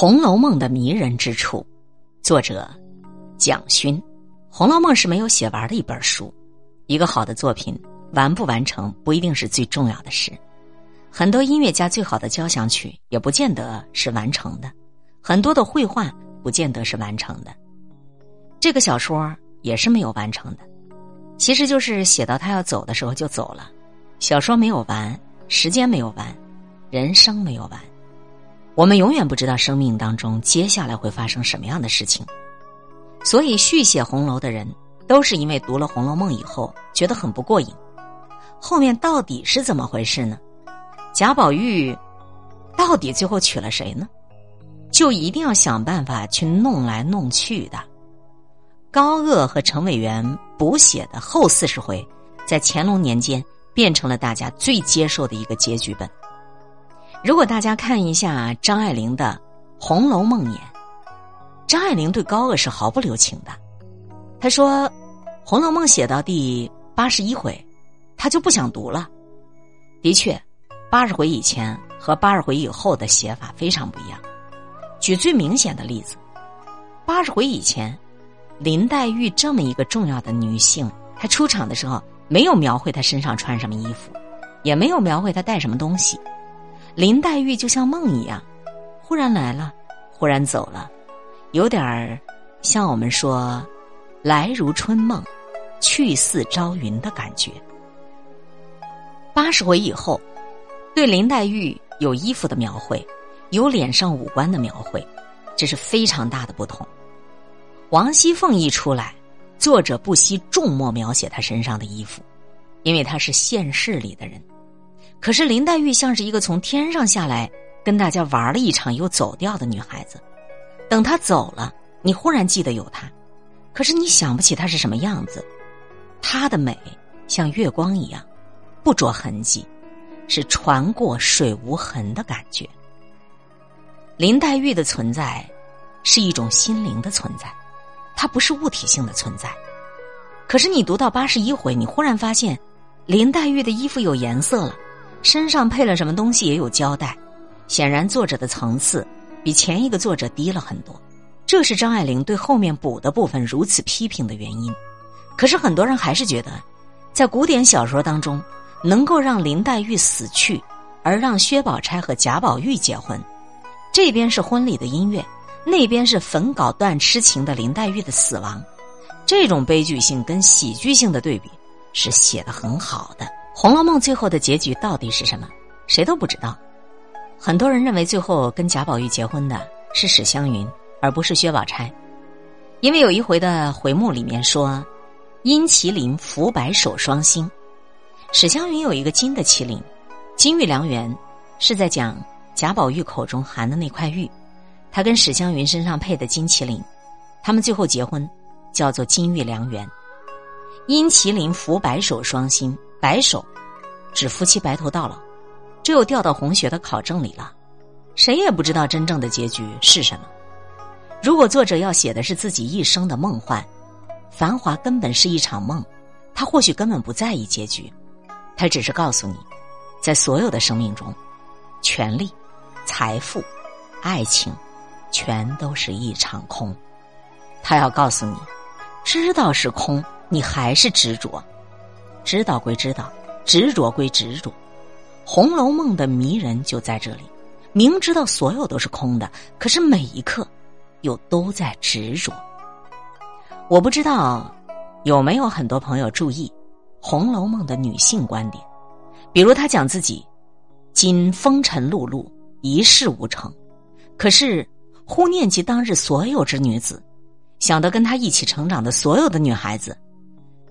红楼梦》的迷人之处，作者蒋勋。《红楼梦》是没有写完的一本书。一个好的作品完不完成不一定是最重要的事。很多音乐家最好的交响曲也不见得是完成的，很多的绘画不见得是完成的。这个小说也是没有完成的，其实就是写到他要走的时候就走了。小说没有完，时间没有完，人生没有完。我们永远不知道生命当中接下来会发生什么样的事情，所以续写红楼的人都是因为读了《红楼梦》以后觉得很不过瘾。后面到底是怎么回事呢？贾宝玉到底最后娶了谁呢？就一定要想办法去弄来弄去的。高鹗和程伟元补写的后四十回，在乾隆年间变成了大家最接受的一个结局本。如果大家看一下张爱玲的《红楼梦》年，张爱玲对高鹗是毫不留情的。她说，《红楼梦》写到第八十一回，她就不想读了。的确，八十回以前和八十回以后的写法非常不一样。举最明显的例子，八十回以前，林黛玉这么一个重要的女性，她出场的时候没有描绘她身上穿什么衣服，也没有描绘她带什么东西。林黛玉就像梦一样，忽然来了，忽然走了，有点儿像我们说“来如春梦，去似朝云”的感觉。八十回以后，对林黛玉有衣服的描绘，有脸上五官的描绘，这是非常大的不同。王熙凤一出来，作者不惜重墨描写她身上的衣服，因为她是现世里的人。可是林黛玉像是一个从天上下来跟大家玩了一场又走掉的女孩子，等她走了，你忽然记得有她，可是你想不起她是什么样子。她的美像月光一样，不着痕迹，是船过水无痕的感觉。林黛玉的存在是一种心灵的存在，它不是物体性的存在。可是你读到八十一回，你忽然发现林黛玉的衣服有颜色了。身上配了什么东西也有交代，显然作者的层次比前一个作者低了很多，这是张爱玲对后面补的部分如此批评的原因。可是很多人还是觉得，在古典小说当中，能够让林黛玉死去，而让薛宝钗和贾宝玉结婚，这边是婚礼的音乐，那边是焚稿断痴情的林黛玉的死亡，这种悲剧性跟喜剧性的对比是写的很好的。《红楼梦》最后的结局到底是什么？谁都不知道。很多人认为最后跟贾宝玉结婚的是史湘云，而不是薛宝钗，因为有一回的回目里面说“阴麒麟伏白首双星”，史湘云有一个金的麒麟，金玉良缘，是在讲贾宝玉口中含的那块玉，他跟史湘云身上配的金麒麟，他们最后结婚叫做金玉良缘。阴麒麟伏白首双星。白首，指夫妻白头到老，这又掉到红学的考证里了。谁也不知道真正的结局是什么。如果作者要写的是自己一生的梦幻，繁华根本是一场梦，他或许根本不在意结局，他只是告诉你，在所有的生命中，权力、财富、爱情，全都是一场空。他要告诉你，知道是空，你还是执着。知道归知道，执着归执着，《红楼梦》的迷人就在这里。明知道所有都是空的，可是每一刻又都在执着。我不知道有没有很多朋友注意《红楼梦》的女性观点，比如她讲自己今风尘碌碌，一事无成，可是忽念及当日所有之女子，想到跟她一起成长的所有的女孩子。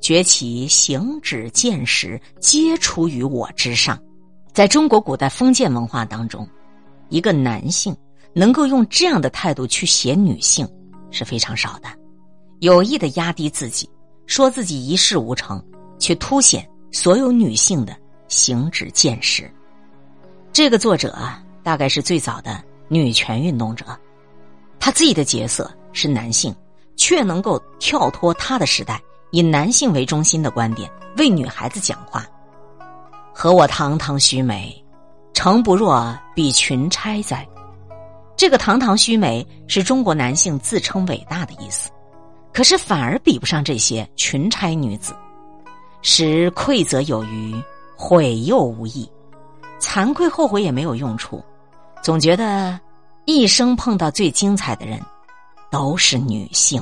崛起行止见识，皆出于我之上。在中国古代封建文化当中，一个男性能够用这样的态度去写女性是非常少的，有意的压低自己，说自己一事无成，去凸显所有女性的行止见识。这个作者啊，大概是最早的女权运动者，他自己的角色是男性，却能够跳脱他的时代。以男性为中心的观点为女孩子讲话，和我堂堂须眉，诚不若比群钗哉？这个堂堂须眉是中国男性自称伟大的意思，可是反而比不上这些群钗女子，使愧则有余，悔又无益，惭愧后悔也没有用处，总觉得一生碰到最精彩的人都是女性。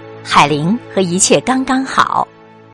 海玲和一切刚刚好。